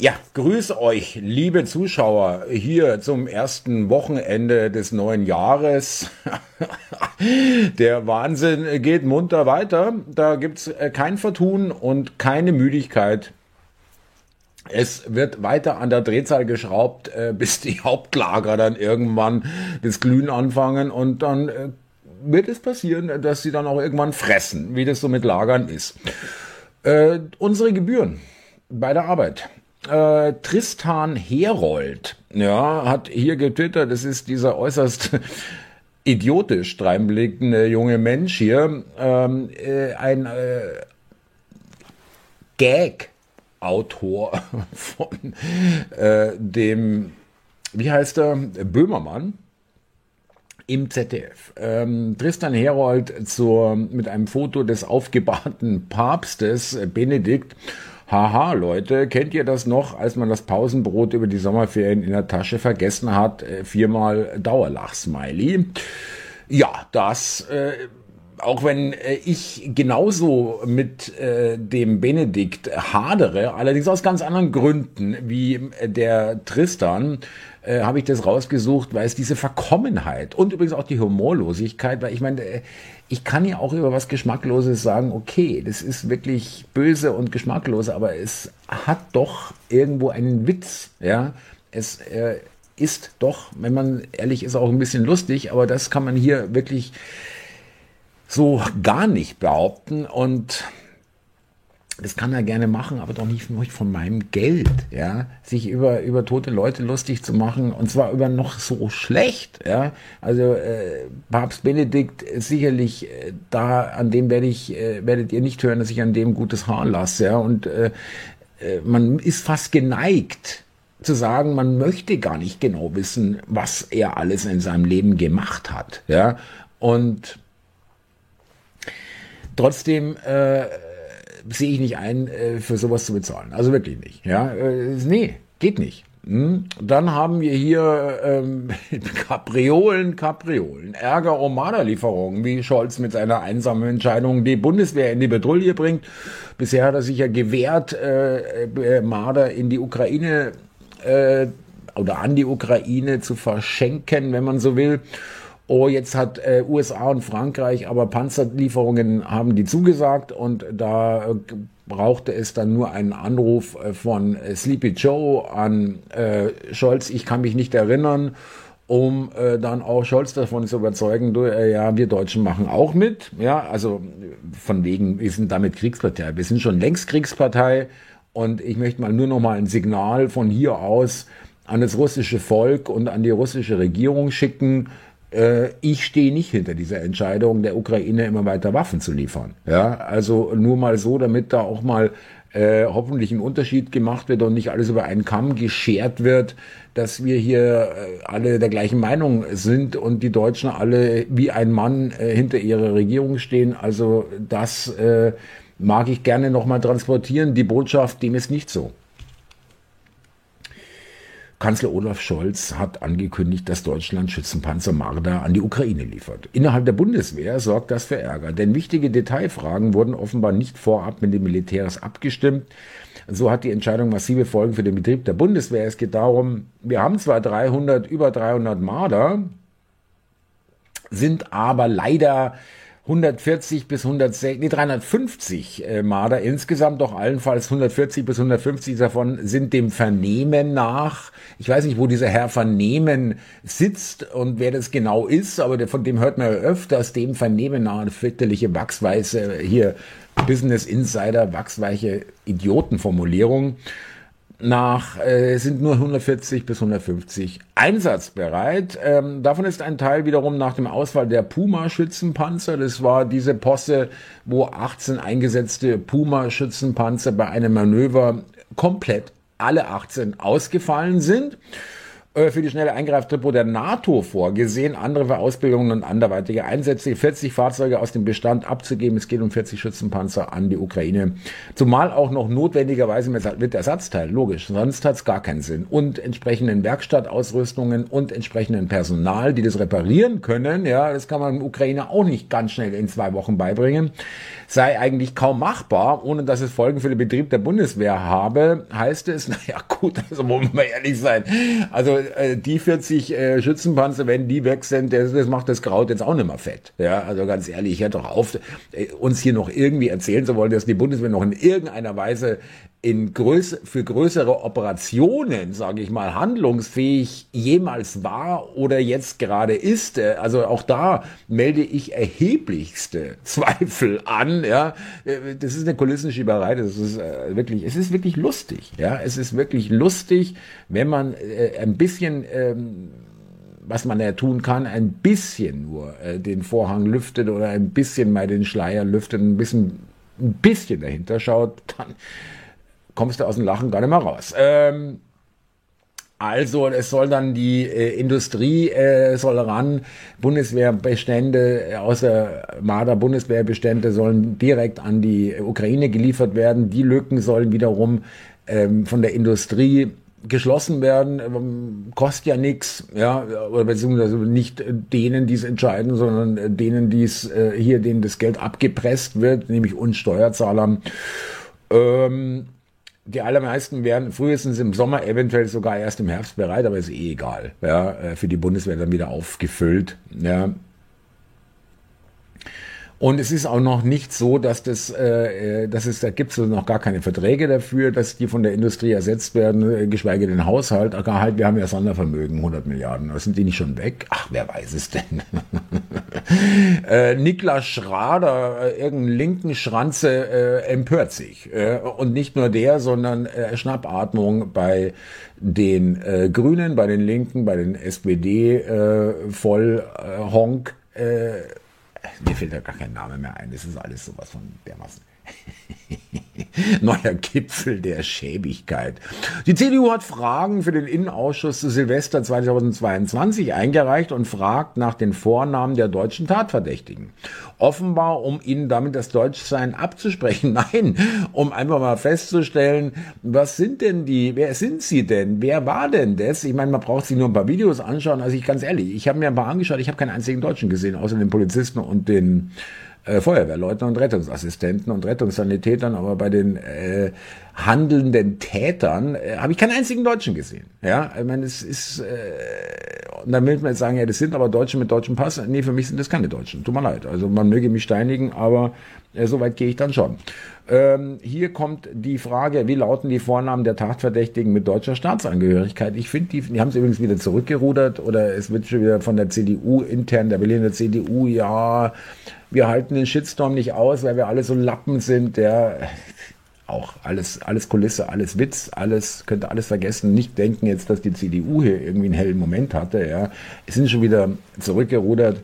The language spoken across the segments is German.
Ja, grüß euch, liebe Zuschauer, hier zum ersten Wochenende des neuen Jahres. Der Wahnsinn geht munter weiter. Da gibt's äh, kein Vertun und keine Müdigkeit. Es wird weiter an der Drehzahl geschraubt, äh, bis die Hauptlager dann irgendwann das Glühen anfangen und dann äh, wird es passieren, dass sie dann auch irgendwann fressen, wie das so mit Lagern ist. unsere Gebühren bei der Arbeit äh, Tristan Herold, ja, hat hier getwittert, das ist dieser äußerst idiotisch dreinblickende junge Mensch hier, ähm, äh, ein äh, Gag-Autor von äh, dem, wie heißt er, Böhmermann im ZDF. Ähm, Tristan Herold zur, mit einem Foto des aufgebahrten Papstes Benedikt Haha, Leute, kennt ihr das noch, als man das Pausenbrot über die Sommerferien in der Tasche vergessen hat? Äh, viermal Dauerlach-Smiley. Ja, das, äh, auch wenn äh, ich genauso mit äh, dem Benedikt hadere, allerdings aus ganz anderen Gründen wie äh, der Tristan, habe ich das rausgesucht, weil es diese Verkommenheit und übrigens auch die Humorlosigkeit, weil ich meine, ich kann ja auch über was Geschmackloses sagen, okay, das ist wirklich böse und geschmacklos, aber es hat doch irgendwo einen Witz, ja. Es äh, ist doch, wenn man ehrlich ist, auch ein bisschen lustig, aber das kann man hier wirklich so gar nicht behaupten und das kann er gerne machen, aber doch nicht von meinem Geld, ja, sich über, über tote Leute lustig zu machen und zwar über noch so schlecht, ja. Also äh, Papst Benedikt sicherlich äh, da, an dem werde ich, äh, werdet ihr nicht hören, dass ich an dem gutes Haar lasse, ja. Und äh, äh, man ist fast geneigt zu sagen, man möchte gar nicht genau wissen, was er alles in seinem Leben gemacht hat, ja. Und trotzdem äh, sehe ich nicht ein, äh, für sowas zu bezahlen. Also wirklich nicht. Ja, äh, nee, geht nicht. Hm? Dann haben wir hier ähm, Kapriolen, Kapriolen, Ärger um Marderlieferungen, wie Scholz mit seiner einsamen Entscheidung die Bundeswehr in die Petrouille bringt. Bisher hat er sich ja gewehrt, äh, äh, Marder in die Ukraine äh, oder an die Ukraine zu verschenken, wenn man so will oh, jetzt hat äh, USA und Frankreich aber Panzerlieferungen haben die zugesagt und da äh, brauchte es dann nur einen Anruf äh, von äh, Sleepy Joe an äh, Scholz, ich kann mich nicht erinnern, um äh, dann auch Scholz davon zu überzeugen, du, äh, ja, wir Deutschen machen auch mit, ja, also von wegen, wir sind damit Kriegspartei, wir sind schon längst Kriegspartei. Und ich möchte mal nur noch mal ein Signal von hier aus an das russische Volk und an die russische Regierung schicken, ich stehe nicht hinter dieser Entscheidung, der Ukraine immer weiter Waffen zu liefern. Ja, also nur mal so, damit da auch mal äh, hoffentlich ein Unterschied gemacht wird und nicht alles über einen Kamm geschert wird, dass wir hier äh, alle der gleichen Meinung sind und die Deutschen alle wie ein Mann äh, hinter ihrer Regierung stehen. Also das äh, mag ich gerne nochmal transportieren. Die Botschaft, dem ist nicht so. Kanzler Olaf Scholz hat angekündigt, dass Deutschland Schützenpanzer Marder an die Ukraine liefert. Innerhalb der Bundeswehr sorgt das für Ärger, denn wichtige Detailfragen wurden offenbar nicht vorab mit den Militärs abgestimmt. So hat die Entscheidung massive Folgen für den Betrieb der Bundeswehr. Es geht darum, wir haben zwar 300, über 300 Marder, sind aber leider 140 bis 160, nee, 350 äh, Marder insgesamt, doch allenfalls 140 bis 150 davon sind dem Vernehmen nach. Ich weiß nicht, wo dieser Herr Vernehmen sitzt und wer das genau ist, aber der, von dem hört man ja öfters, dem Vernehmen nach eine fürchterliche wachsweiße, hier Business Insider, wachsweiche Idiotenformulierung nach äh, sind nur 140 bis 150 einsatzbereit. Ähm, davon ist ein Teil wiederum nach dem Ausfall der Puma-Schützenpanzer. Das war diese Posse, wo 18 eingesetzte Puma-Schützenpanzer bei einem Manöver komplett alle 18 ausgefallen sind. Äh, für die schnelle Eingreiftruppe der NATO vorgesehen, andere für Ausbildungen und anderweitige Einsätze, 40 Fahrzeuge aus dem Bestand abzugeben. Es geht um 40 Schützenpanzer an die Ukraine. Zumal auch noch notwendigerweise mit Ersatzteil, logisch, sonst hat es gar keinen Sinn. Und entsprechenden Werkstattausrüstungen und entsprechenden Personal, die das reparieren können. Ja, das kann man dem Ukraine auch nicht ganz schnell in zwei Wochen beibringen sei eigentlich kaum machbar, ohne dass es Folgen für den Betrieb der Bundeswehr habe, heißt es, naja gut, also wollen wir ehrlich sein, also äh, die 40 äh, Schützenpanzer, wenn die weg sind, das, das macht das Kraut jetzt auch nicht mehr fett. Ja, also ganz ehrlich, ich hätte doch auf, äh, uns hier noch irgendwie erzählen zu wollen, dass die Bundeswehr noch in irgendeiner Weise in größ für größere Operationen, sage ich mal, handlungsfähig jemals war oder jetzt gerade ist. Äh, also auch da melde ich erheblichste Zweifel an. Ja, äh, das ist eine Kulissenschieberei. Das ist äh, wirklich, es ist wirklich lustig. Ja, es ist wirklich lustig, wenn man ein bisschen ähm, was man ja tun kann, ein bisschen nur äh, den Vorhang lüftet oder ein bisschen mal den Schleier lüftet, ein bisschen, ein bisschen dahinter schaut, dann kommst du aus dem Lachen gar nicht mehr raus. Ähm, also es soll dann die äh, Industrie äh, soll ran, Bundeswehrbestände äh, außer Marder Bundeswehrbestände sollen direkt an die Ukraine geliefert werden. Die Lücken sollen wiederum ähm, von der Industrie geschlossen werden, ähm, kostet ja nichts, ja, oder beziehungsweise nicht denen, die es entscheiden, sondern denen, die es äh, hier, denen das Geld abgepresst wird, nämlich uns Steuerzahlern. Ähm, die allermeisten werden frühestens im Sommer, eventuell sogar erst im Herbst bereit, aber ist eh egal. Ja, äh, für die Bundeswehr dann wieder aufgefüllt. Ja, und es ist auch noch nicht so, dass das, äh, äh dass es, da gibt es noch gar keine Verträge dafür, dass die von der Industrie ersetzt werden, äh, geschweige den Haushalt. Halt, wir haben ja Sondervermögen, 100 Milliarden. Sind die nicht schon weg? Ach, wer weiß es denn? äh, Niklas Schrader, äh, irgendein linken Schranze, äh, empört sich. Äh, und nicht nur der, sondern äh, Schnappatmung bei den äh, Grünen, bei den Linken, bei den SPD, äh, voll äh, Honk. Äh, mir fällt da gar kein Name mehr ein. Das ist alles sowas von dermaßen. Neuer Gipfel der Schäbigkeit. Die CDU hat Fragen für den Innenausschuss zu Silvester 2022 eingereicht und fragt nach den Vornamen der deutschen Tatverdächtigen. Offenbar, um ihnen damit das Deutschsein abzusprechen. Nein, um einfach mal festzustellen, was sind denn die, wer sind sie denn? Wer war denn das? Ich meine, man braucht sich nur ein paar Videos anschauen. Also ich ganz ehrlich, ich habe mir ein paar angeschaut, ich habe keinen einzigen Deutschen gesehen, außer den Polizisten und den äh, Feuerwehrleuten und Rettungsassistenten und Rettungssanitätern, aber bei den äh, handelnden Tätern äh, habe ich keinen einzigen Deutschen gesehen. Ja, ich meine, es ist, äh, und dann will man jetzt sagen, ja, das sind aber Deutsche mit deutschem Pass. Nee, für mich sind das keine Deutschen. Tut mir leid. Also man möge mich steinigen, aber äh, so weit gehe ich dann schon. Ähm, hier kommt die Frage, wie lauten die Vornamen der Tatverdächtigen mit deutscher Staatsangehörigkeit? Ich finde, die, die haben es übrigens wieder zurückgerudert oder es wird schon wieder von der CDU intern, der Berliner CDU, ja, wir halten den Shitstorm nicht aus, weil wir alle so Lappen sind, der auch alles, alles Kulisse, alles Witz, alles, könnte alles vergessen, nicht denken jetzt, dass die CDU hier irgendwie einen hellen Moment hatte, ja. Es sind schon wieder zurückgerudert.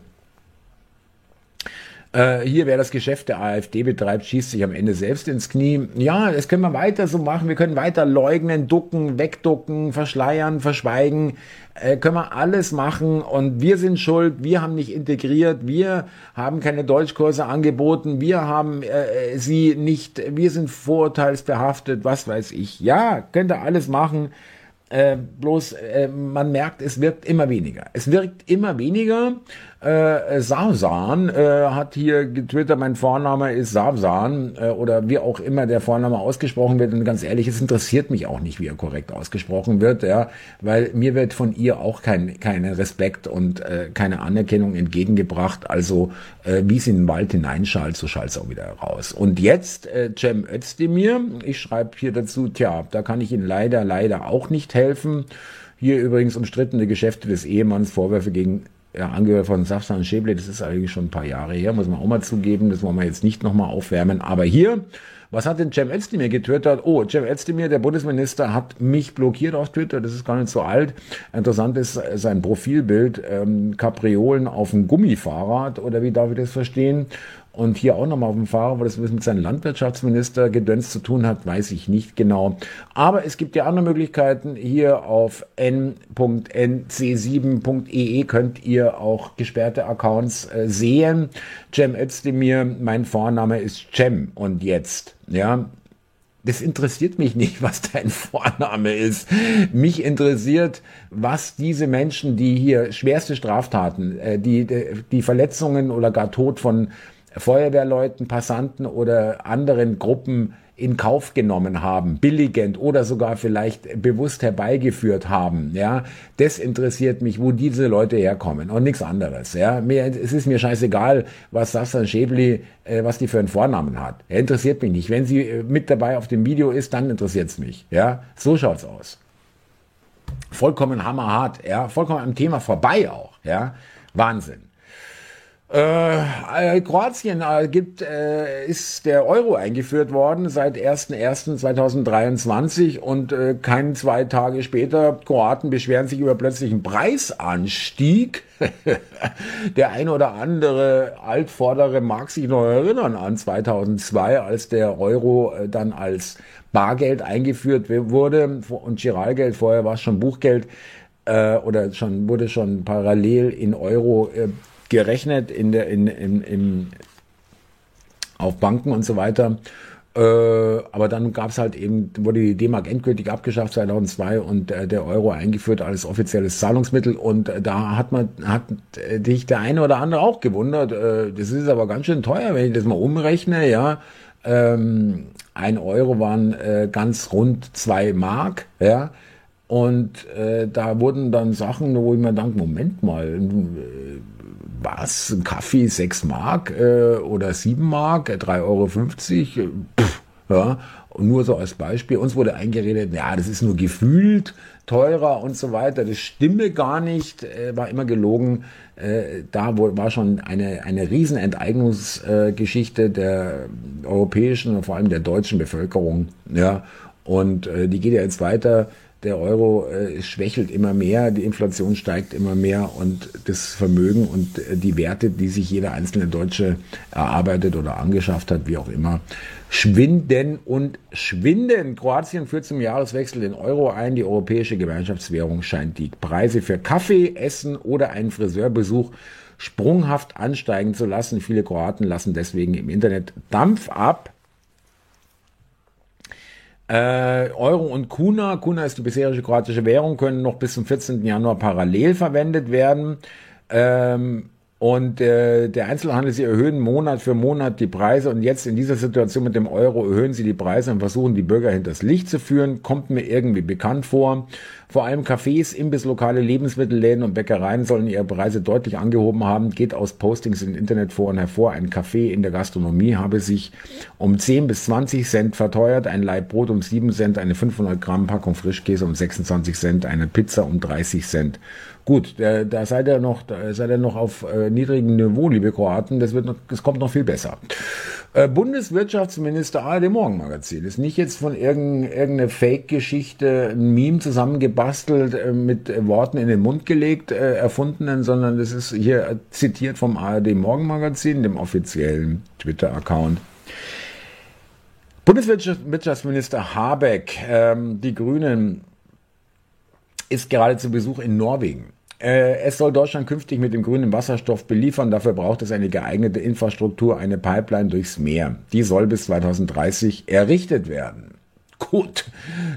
Äh, hier, wer das Geschäft der AfD betreibt, schießt sich am Ende selbst ins Knie. Ja, das können wir weiter so machen. Wir können weiter leugnen, ducken, wegducken, verschleiern, verschweigen. Äh, können wir alles machen und wir sind schuld. Wir haben nicht integriert. Wir haben keine Deutschkurse angeboten. Wir haben äh, sie nicht. Wir sind vorurteilsbehaftet. Was weiß ich. Ja, könnt ihr alles machen. Äh, bloß äh, man merkt, es wirkt immer weniger. Es wirkt immer weniger äh, Savsan äh, hat hier getwittert, mein Vorname ist Savsan äh, oder wie auch immer der Vorname ausgesprochen wird. Und ganz ehrlich, es interessiert mich auch nicht, wie er korrekt ausgesprochen wird, ja, weil mir wird von ihr auch kein keine Respekt und äh, keine Anerkennung entgegengebracht. Also äh, wie sie in den Wald hineinschallt, so schallt es auch wieder raus. Und jetzt äh, Cem Özdemir, ich schreibe hier dazu, tja, da kann ich Ihnen leider, leider auch nicht helfen. Hier übrigens umstrittene Geschäfte des Ehemanns, Vorwürfe gegen ja, Angehöriger von Safsan Schäble, das ist eigentlich schon ein paar Jahre her, muss man auch mal zugeben, das wollen wir jetzt nicht nochmal aufwärmen. Aber hier, was hat denn Cem Özdemir getwittert? Oh, Cem Özdemir, der Bundesminister, hat mich blockiert auf Twitter, das ist gar nicht so alt. Interessant ist sein Profilbild, ähm, Kapriolen auf dem Gummifahrrad, oder wie darf ich das verstehen? Und hier auch nochmal auf dem Fahrer, weil das mit seinem Landwirtschaftsminister Gedöns zu tun hat, weiß ich nicht genau. Aber es gibt ja andere Möglichkeiten. Hier auf n.nc7.ee könnt ihr auch gesperrte Accounts äh, sehen. Cem Özdemir, mein Vorname ist Cem und jetzt, ja, das interessiert mich nicht, was dein Vorname ist. Mich interessiert, was diese Menschen, die hier schwerste Straftaten, äh, die, die Verletzungen oder gar Tod von Feuerwehrleuten, Passanten oder anderen Gruppen in Kauf genommen haben, billigend oder sogar vielleicht bewusst herbeigeführt haben, ja, das interessiert mich, wo diese Leute herkommen und nichts anderes, ja. Mir, es ist mir scheißegal, was Sassan Schäbli, äh, was die für einen Vornamen hat. Er interessiert mich nicht. Wenn sie äh, mit dabei auf dem Video ist, dann interessiert es mich, ja. So schaut's aus. Vollkommen hammerhart, ja. Vollkommen am Thema vorbei auch, ja. Wahnsinn. Äh, Kroatien äh, gibt, äh, ist der Euro eingeführt worden seit 1.1.2023 und äh, kein zwei Tage später, Kroaten beschweren sich über plötzlichen Preisanstieg. der ein oder andere Altvordere mag sich noch erinnern an 2002, als der Euro äh, dann als Bargeld eingeführt wurde und Giralgeld, vorher war es schon Buchgeld äh, oder schon wurde schon parallel in Euro äh, gerechnet in der, in, in, in, auf Banken und so weiter. Äh, aber dann gab es halt eben, wurde die D-Mark endgültig abgeschafft 2002 und äh, der Euro eingeführt als offizielles Zahlungsmittel. Und äh, da hat man, hat dich der eine oder andere auch gewundert. Äh, das ist aber ganz schön teuer, wenn ich das mal umrechne, ja. Ähm, ein Euro waren äh, ganz rund zwei Mark, ja. Und äh, da wurden dann Sachen, wo ich mir denke, Moment mal, äh, was, ein Kaffee 6 Mark äh, oder 7 Mark, 3,50 äh, Euro, äh, pff, ja, und nur so als Beispiel, uns wurde eingeredet, ja, das ist nur gefühlt teurer und so weiter, das stimme gar nicht, äh, war immer gelogen, äh, da war schon eine, eine riesen Enteignungsgeschichte der europäischen und vor allem der deutschen Bevölkerung, ja, und äh, die geht ja jetzt weiter, der Euro äh, schwächelt immer mehr, die Inflation steigt immer mehr und das Vermögen und äh, die Werte, die sich jeder einzelne Deutsche erarbeitet oder angeschafft hat, wie auch immer, schwinden und schwinden. Kroatien führt zum Jahreswechsel den Euro ein. Die europäische Gemeinschaftswährung scheint die Preise für Kaffee, Essen oder einen Friseurbesuch sprunghaft ansteigen zu lassen. Viele Kroaten lassen deswegen im Internet Dampf ab äh, Euro und Kuna, Kuna ist die bisherige kroatische Währung, können noch bis zum 14. Januar parallel verwendet werden. Ähm, und äh, der Einzelhandel, sie erhöhen Monat für Monat die Preise und jetzt in dieser Situation mit dem Euro erhöhen sie die Preise und versuchen die Bürger hinters Licht zu führen. Kommt mir irgendwie bekannt vor. Vor allem Cafés, Imbisslokale, Lebensmittelläden und Bäckereien sollen ihre Preise deutlich angehoben haben. Geht aus Postings im Internetforen hervor. Ein Café in der Gastronomie habe sich um 10 bis 20 Cent verteuert, ein Laib Brot um 7 Cent, eine 500 Gramm Packung Frischkäse um 26 Cent, eine Pizza um 30 Cent. Gut, da, da seid ihr noch, da seid ihr noch auf äh, niedrigem Niveau, liebe Kroaten. Das wird noch, das kommt noch viel besser. Äh, Bundeswirtschaftsminister ARD Morgenmagazin ist nicht jetzt von irgendeiner irgendeine Fake-Geschichte, ein Meme zusammengebastelt, äh, mit Worten in den Mund gelegt, äh, erfundenen, sondern das ist hier zitiert vom ARD Morgenmagazin, dem offiziellen Twitter-Account. Bundeswirtschaftsminister Habeck, ähm, die Grünen, ist gerade zu Besuch in Norwegen. Äh, es soll Deutschland künftig mit dem grünen Wasserstoff beliefern. Dafür braucht es eine geeignete Infrastruktur, eine Pipeline durchs Meer. Die soll bis 2030 errichtet werden. Gut,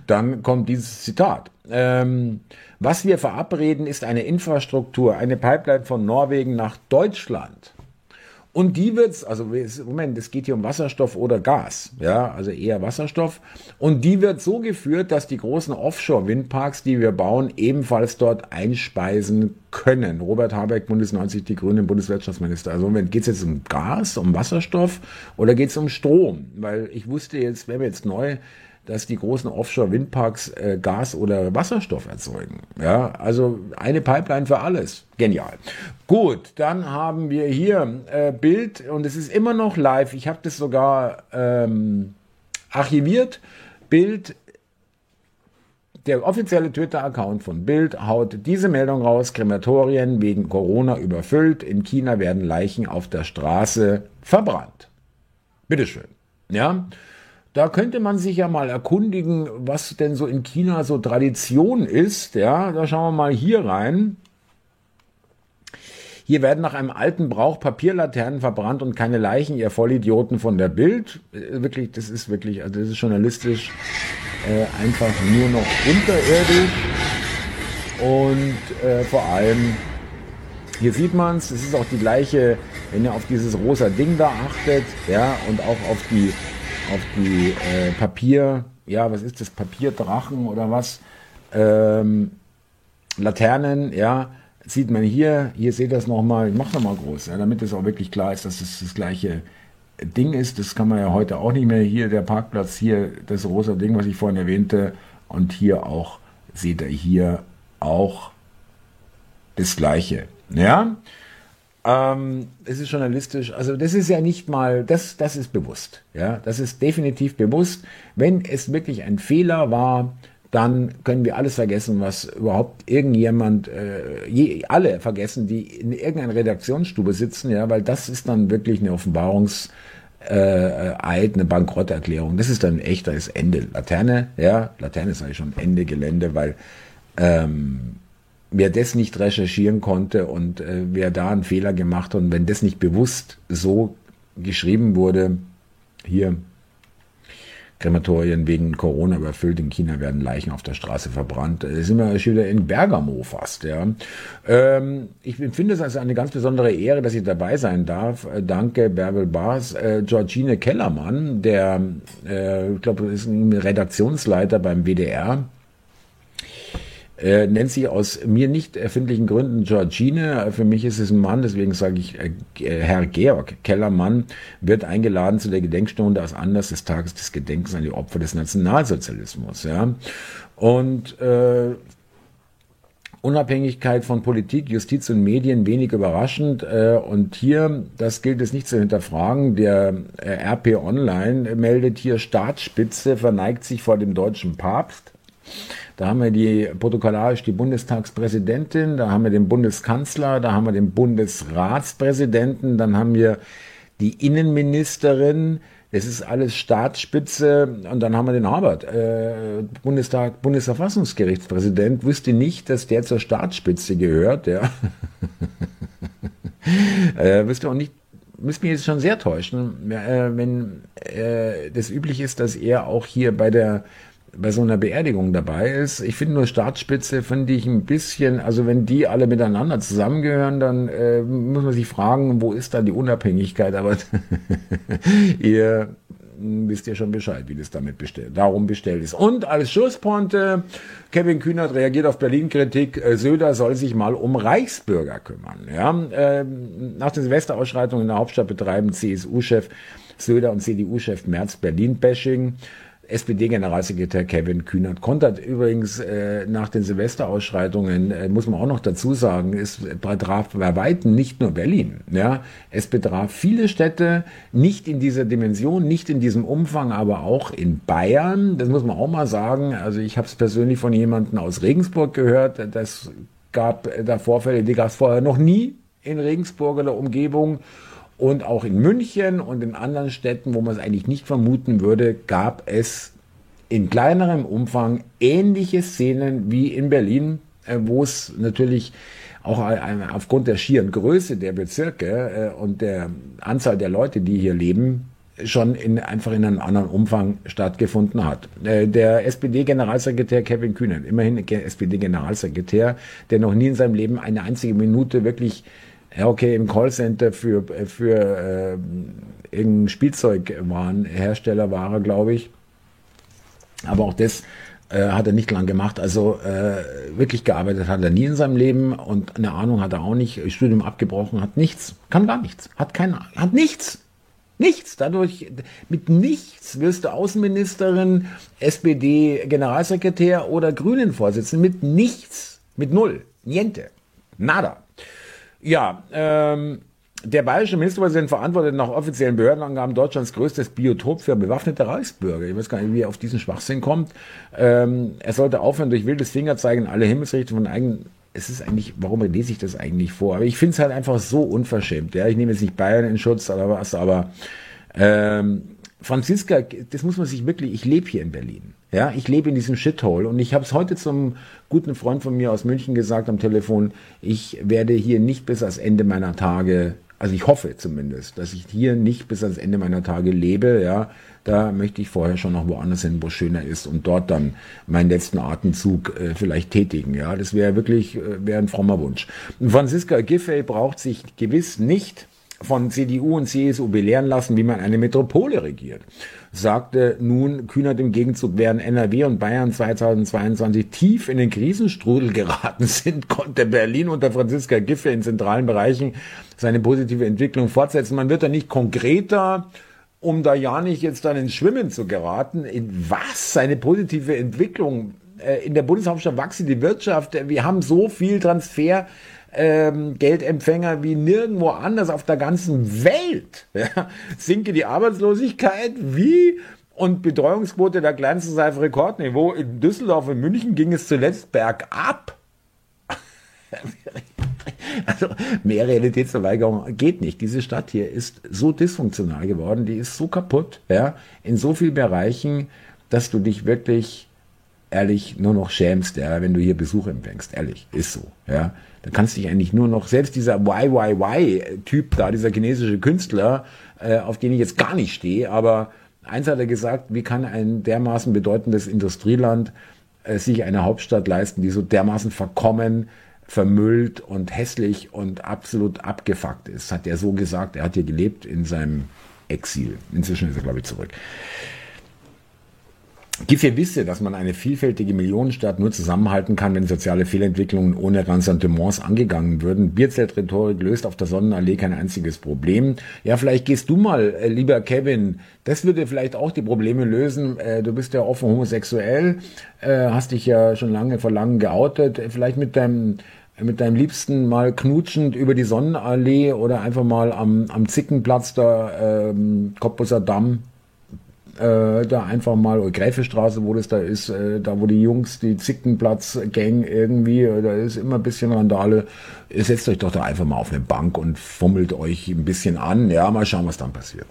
dann kommt dieses Zitat. Ähm, was wir verabreden, ist eine Infrastruktur, eine Pipeline von Norwegen nach Deutschland. Und die wird's, also Moment, es geht hier um Wasserstoff oder Gas, ja, also eher Wasserstoff. Und die wird so geführt, dass die großen Offshore-Windparks, die wir bauen, ebenfalls dort einspeisen können. Robert Habeck, Bundes 90, die Grünen, Bundeswirtschaftsminister. Also Moment, geht's jetzt um Gas, um Wasserstoff oder geht's um Strom? Weil ich wusste jetzt, wäre mir jetzt neu, dass die großen Offshore-Windparks äh, Gas oder Wasserstoff erzeugen. Ja, also eine Pipeline für alles. Genial. Gut, dann haben wir hier äh, Bild und es ist immer noch live. Ich habe das sogar ähm, archiviert. Bild der offizielle Twitter-Account von Bild haut diese Meldung raus, Krematorien wegen Corona überfüllt, in China werden Leichen auf der Straße verbrannt. Bitteschön. Ja, da könnte man sich ja mal erkundigen, was denn so in China so Tradition ist. Ja, da schauen wir mal hier rein. Hier werden nach einem alten Brauch Papierlaternen verbrannt und keine Leichen, ihr Vollidioten von der Bild. Äh, wirklich, das ist wirklich, also das ist journalistisch äh, einfach nur noch unterirdisch. Und äh, vor allem, hier sieht man es, es ist auch die gleiche, wenn ihr auf dieses rosa Ding da achtet, ja, und auch auf die, auf die äh, Papier, ja, was ist das, Papierdrachen oder was? Ähm, Laternen, ja, sieht man hier, hier seht ihr das nochmal, ich mache nochmal groß, ja, damit es auch wirklich klar ist, dass es das gleiche Ding ist. Das kann man ja heute auch nicht mehr. Hier der Parkplatz, hier das rosa Ding, was ich vorhin erwähnte. Und hier auch, seht ihr hier auch das gleiche. Ja, ähm, es ist journalistisch, also das ist ja nicht mal, das, das ist bewusst. Ja, das ist definitiv bewusst. Wenn es wirklich ein Fehler war, dann können wir alles vergessen, was überhaupt irgendjemand, äh, je, alle vergessen, die in irgendeiner Redaktionsstube sitzen, ja, weil das ist dann wirklich eine Offenbarungs- äh, Eid, eine Bankrotterklärung. Das ist dann echt, da ist Ende. Laterne, ja, Laterne ist eigentlich schon Ende Gelände, weil ähm, wer das nicht recherchieren konnte und äh, wer da einen Fehler gemacht hat und wenn das nicht bewusst so geschrieben wurde, hier Krematorien wegen Corona überfüllt. In China werden Leichen auf der Straße verbrannt. Da sind wir schon wieder in Bergamo fast. Ja. Ähm, ich empfinde es als eine ganz besondere Ehre, dass ich dabei sein darf. Äh, danke Bärbel Bars, äh, Georgine Kellermann, der, äh, ich glaube, ist ein Redaktionsleiter beim WDR äh, nennt sich aus mir nicht erfindlichen Gründen Georgine. Für mich ist es ein Mann, deswegen sage ich, äh, Herr Georg Kellermann wird eingeladen zu der Gedenkstunde aus Anlass des Tages des Gedenkens an die Opfer des Nationalsozialismus. Ja. Und äh, Unabhängigkeit von Politik, Justiz und Medien wenig überraschend. Äh, und hier, das gilt es nicht zu hinterfragen, der äh, RP Online meldet hier Staatsspitze verneigt sich vor dem deutschen Papst. Da haben wir die protokollarisch die Bundestagspräsidentin, da haben wir den Bundeskanzler, da haben wir den Bundesratspräsidenten, dann haben wir die Innenministerin, das ist alles Staatsspitze und dann haben wir den Habert, äh, Bundestag, Bundesverfassungsgerichtspräsident, wusste nicht, dass der zur Staatsspitze gehört, ja. äh, wüsste auch nicht, müsste mich jetzt schon sehr täuschen, äh, wenn äh, das üblich ist, dass er auch hier bei der bei so einer Beerdigung dabei ist. Ich finde nur Staatsspitze finde ich ein bisschen, also wenn die alle miteinander zusammengehören, dann äh, muss man sich fragen, wo ist da die Unabhängigkeit? Aber ihr wisst ja schon Bescheid, wie das damit bestellt, darum bestellt ist. Und als Schlusspointe, Kevin Kühnert reagiert auf Berlin-Kritik, äh, Söder soll sich mal um Reichsbürger kümmern. Ja? Äh, nach den Silvesterausschreitungen in der Hauptstadt betreiben CSU-Chef Söder und CDU-Chef Merz Berlin-Bashing. SPD-Generalsekretär Kevin Kühnert kontert übrigens äh, nach den Silvesterausschreitungen, äh, muss man auch noch dazu sagen, es betraf bei Weitem nicht nur Berlin. Ja? Es betraf viele Städte, nicht in dieser Dimension, nicht in diesem Umfang, aber auch in Bayern. Das muss man auch mal sagen. Also ich habe es persönlich von jemandem aus Regensburg gehört. Das gab äh, da Vorfälle, die gab es vorher noch nie in Regensburg oder Umgebung. Und auch in München und in anderen Städten, wo man es eigentlich nicht vermuten würde, gab es in kleinerem Umfang ähnliche Szenen wie in Berlin, äh, wo es natürlich auch aufgrund der schieren Größe der Bezirke äh, und der Anzahl der Leute, die hier leben, schon in, einfach in einem anderen Umfang stattgefunden hat. Äh, der SPD-Generalsekretär Kevin Kühnen, immerhin SPD-Generalsekretär, der noch nie in seinem Leben eine einzige Minute wirklich ja, okay, im Callcenter für, für äh, irgendein Spielzeugwarenhersteller war er, glaube ich. Aber auch das äh, hat er nicht lang gemacht. Also äh, wirklich gearbeitet hat er nie in seinem Leben und eine Ahnung hat er auch nicht. Studium abgebrochen, hat nichts, kann gar nichts, hat kein, hat nichts. Nichts. Dadurch, mit nichts wirst du Außenministerin, SPD-Generalsekretär oder Grünen-Vorsitzende. Mit nichts. Mit null. Niente. Nada. Ja, ähm, der bayerische Ministerpräsident verantwortet nach offiziellen Behördenangaben Deutschlands größtes Biotop für bewaffnete Reichsbürger. Ich weiß gar nicht, wie er auf diesen Schwachsinn kommt. Ähm, er sollte aufhören, durch wildes Fingerzeigen alle Himmelsrichtungen von eigenen es ist eigentlich, warum lese ich das eigentlich vor? Aber ich finde es halt einfach so unverschämt. Ja, ich nehme jetzt nicht Bayern in Schutz oder was, aber ähm, Franziska, das muss man sich wirklich, ich lebe hier in Berlin. Ja, ich lebe in diesem Shithole und ich habe es heute zum guten Freund von mir aus München gesagt am Telefon, ich werde hier nicht bis ans Ende meiner Tage, also ich hoffe zumindest, dass ich hier nicht bis ans Ende meiner Tage lebe, ja, da möchte ich vorher schon noch woanders hin, wo es schöner ist und dort dann meinen letzten Atemzug äh, vielleicht tätigen, ja, das wäre wirklich, äh, wäre ein frommer Wunsch. Und Franziska Giffey braucht sich gewiss nicht von CDU und CSU belehren lassen, wie man eine Metropole regiert. Sagte nun Kühnert im Gegenzug, während NRW und Bayern 2022 tief in den Krisenstrudel geraten sind, konnte Berlin unter Franziska Giffey in zentralen Bereichen seine positive Entwicklung fortsetzen. Man wird da nicht konkreter, um da ja nicht jetzt dann ins Schwimmen zu geraten. In was? Seine positive Entwicklung? Äh, in der Bundeshauptstadt wachse die Wirtschaft. Wir haben so viel Transfer ähm, Geldempfänger wie nirgendwo anders auf der ganzen Welt. Ja, sinke die Arbeitslosigkeit wie und Betreuungsquote der kleinsten sei auf Rekordniveau. In Düsseldorf und München ging es zuletzt bergab. Also mehr Realitätsverweigerung geht nicht. Diese Stadt hier ist so dysfunktional geworden, die ist so kaputt, ja, in so vielen Bereichen, dass du dich wirklich ehrlich nur noch schämst, ja, wenn du hier Besuch empfängst. Ehrlich, ist so, ja. Da kannst du dich eigentlich nur noch, selbst dieser YYY-Typ da, dieser chinesische Künstler, äh, auf den ich jetzt gar nicht stehe, aber eins hat er gesagt, wie kann ein dermaßen bedeutendes Industrieland äh, sich eine Hauptstadt leisten, die so dermaßen verkommen, vermüllt und hässlich und absolut abgefuckt ist, hat er so gesagt. Er hat hier gelebt in seinem Exil. Inzwischen ist er, glaube ich, zurück. Giffey wisse, dass man eine vielfältige Millionenstadt nur zusammenhalten kann, wenn soziale Fehlentwicklungen ohne Ressentiments angegangen würden. Bierzelt-Rhetorik löst auf der Sonnenallee kein einziges Problem. Ja, vielleicht gehst du mal, äh, lieber Kevin, das würde vielleicht auch die Probleme lösen. Äh, du bist ja offen homosexuell, äh, hast dich ja schon lange vor langem geoutet. Vielleicht mit deinem mit deinem Liebsten mal knutschend über die Sonnenallee oder einfach mal am, am Zickenplatz da ähm, Cottbusser Damm äh, da einfach mal, oder Gräfestraße, wo das da ist, äh, da wo die Jungs, die Zickenplatz-Gang irgendwie, äh, da ist immer ein bisschen Randale. Setzt euch doch da einfach mal auf eine Bank und fummelt euch ein bisschen an. Ja, mal schauen, was dann passiert.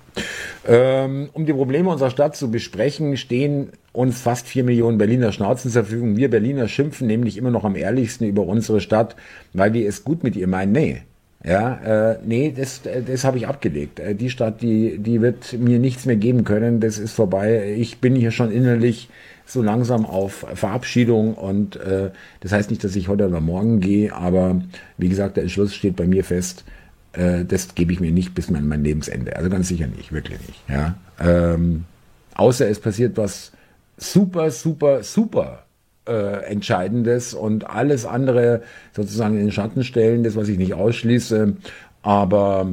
Ähm, um die Probleme unserer Stadt zu besprechen, stehen uns fast vier Millionen Berliner Schnauzen zur Verfügung. Wir Berliner schimpfen nämlich immer noch am ehrlichsten über unsere Stadt, weil wir es gut mit ihr meinen. Nee, ja, äh, nee, das, das habe ich abgelegt. Äh, die Stadt, die, die wird mir nichts mehr geben können. Das ist vorbei. Ich bin hier schon innerlich so langsam auf Verabschiedung und äh, das heißt nicht, dass ich heute oder morgen gehe, aber wie gesagt, der Entschluss steht bei mir fest. Äh, das gebe ich mir nicht bis mein, mein Lebensende. Also ganz sicher nicht, wirklich nicht. Ja, ähm, außer es passiert was super, super, super äh, Entscheidendes und alles andere sozusagen in den Schatten stellen, das was ich nicht ausschließe, aber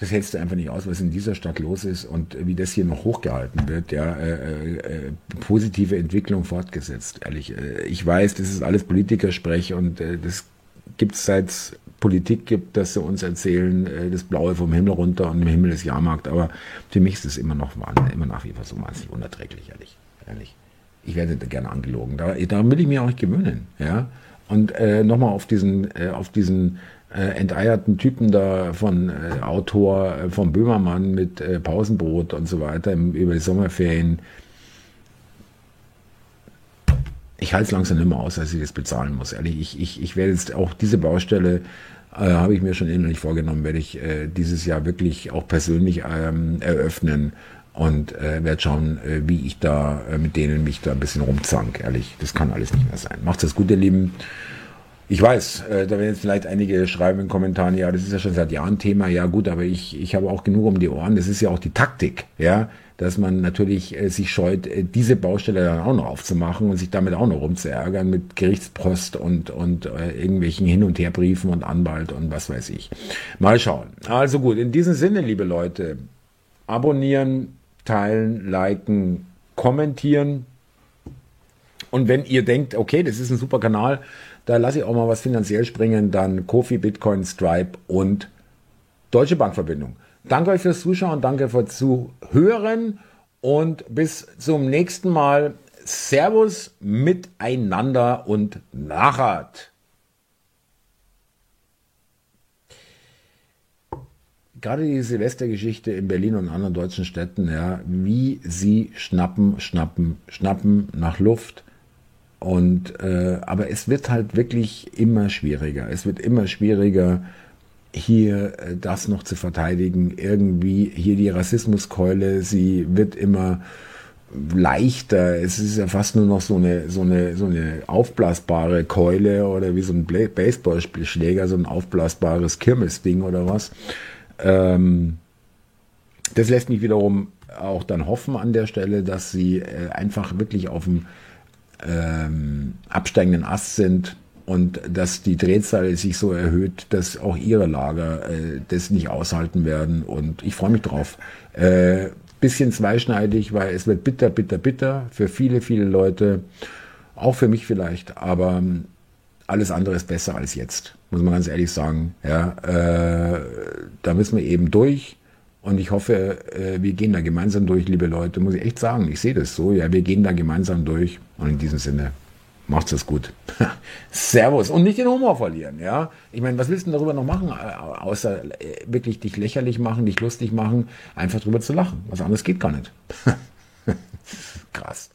das hältst du einfach nicht aus, was in dieser Stadt los ist und wie das hier noch hochgehalten wird, ja, äh, äh, positive Entwicklung fortgesetzt, ehrlich. Äh, ich weiß, das ist alles Politikersprech und äh, das gibt es seit Politik gibt, dass sie uns erzählen, äh, das Blaue vom Himmel runter und im Himmel ist Jahrmarkt. Aber für mich ist es immer noch immer nach wie vor so wahnsinnig unerträglich, ehrlich. ehrlich. Ich werde da gerne angelogen. Da, da will ich mich auch nicht gewöhnen. Ja? Und äh, nochmal auf diesen, äh, auf diesen äh, enteierten Typen da von äh, Autor äh, von Böhmermann mit äh, Pausenbrot und so weiter im, über die Sommerferien ich halte es langsam nicht mehr aus, dass ich das bezahlen muss. Ehrlich, ich, ich, ich werde jetzt auch diese Baustelle, äh, habe ich mir schon innerlich vorgenommen, werde ich äh, dieses Jahr wirklich auch persönlich ähm, eröffnen und äh, werde schauen, äh, wie ich da äh, mit denen mich da ein bisschen rumzank. Ehrlich, das kann alles nicht mehr sein. Macht es gut, ihr Lieben. Ich weiß, äh, da werden jetzt vielleicht einige schreiben in Kommentaren, ja, das ist ja schon seit Jahren Thema. Ja gut, aber ich, ich habe auch genug um die Ohren. Das ist ja auch die Taktik, ja dass man natürlich äh, sich scheut, äh, diese Baustelle dann auch noch aufzumachen und sich damit auch noch rumzuärgern mit Gerichtspost und, und äh, irgendwelchen Hin- und Herbriefen und Anwalt und was weiß ich. Mal schauen. Also gut, in diesem Sinne, liebe Leute, abonnieren, teilen, liken, kommentieren. Und wenn ihr denkt, okay, das ist ein super Kanal, da lasse ich auch mal was finanziell springen, dann Kofi, Bitcoin, Stripe und Deutsche Bankverbindung. Danke euch fürs Zuschauen, danke fürs Zuhören und bis zum nächsten Mal. Servus miteinander und nachart. Gerade die Silvestergeschichte in Berlin und anderen deutschen Städten, ja, wie sie schnappen, schnappen, schnappen nach Luft. Und äh, aber es wird halt wirklich immer schwieriger. Es wird immer schwieriger, hier äh, das noch zu verteidigen. Irgendwie hier die Rassismuskeule, sie wird immer leichter. Es ist ja fast nur noch so eine, so eine, so eine aufblasbare Keule oder wie so ein Baseballschläger, so ein aufblasbares Kirmesding oder was. Ähm, das lässt mich wiederum auch dann hoffen an der Stelle, dass sie äh, einfach wirklich auf dem ähm, absteigenden Ast sind und dass die Drehzahl sich so erhöht, dass auch ihre Lager äh, das nicht aushalten werden. Und ich freue mich drauf. Äh, bisschen zweischneidig, weil es wird bitter, bitter, bitter für viele, viele Leute, auch für mich vielleicht, aber ähm, alles andere ist besser als jetzt, muss man ganz ehrlich sagen. Ja, äh, da müssen wir eben durch. Und ich hoffe, äh, wir gehen da gemeinsam durch, liebe Leute, muss ich echt sagen. Ich sehe das so. Ja, wir gehen da gemeinsam durch. Und in diesem Sinne, Macht's es gut. Servus. Und nicht den Humor verlieren, ja. Ich meine, was willst du denn darüber noch machen, außer äh, wirklich dich lächerlich machen, dich lustig machen, einfach drüber zu lachen. Was anderes geht gar nicht. Krass.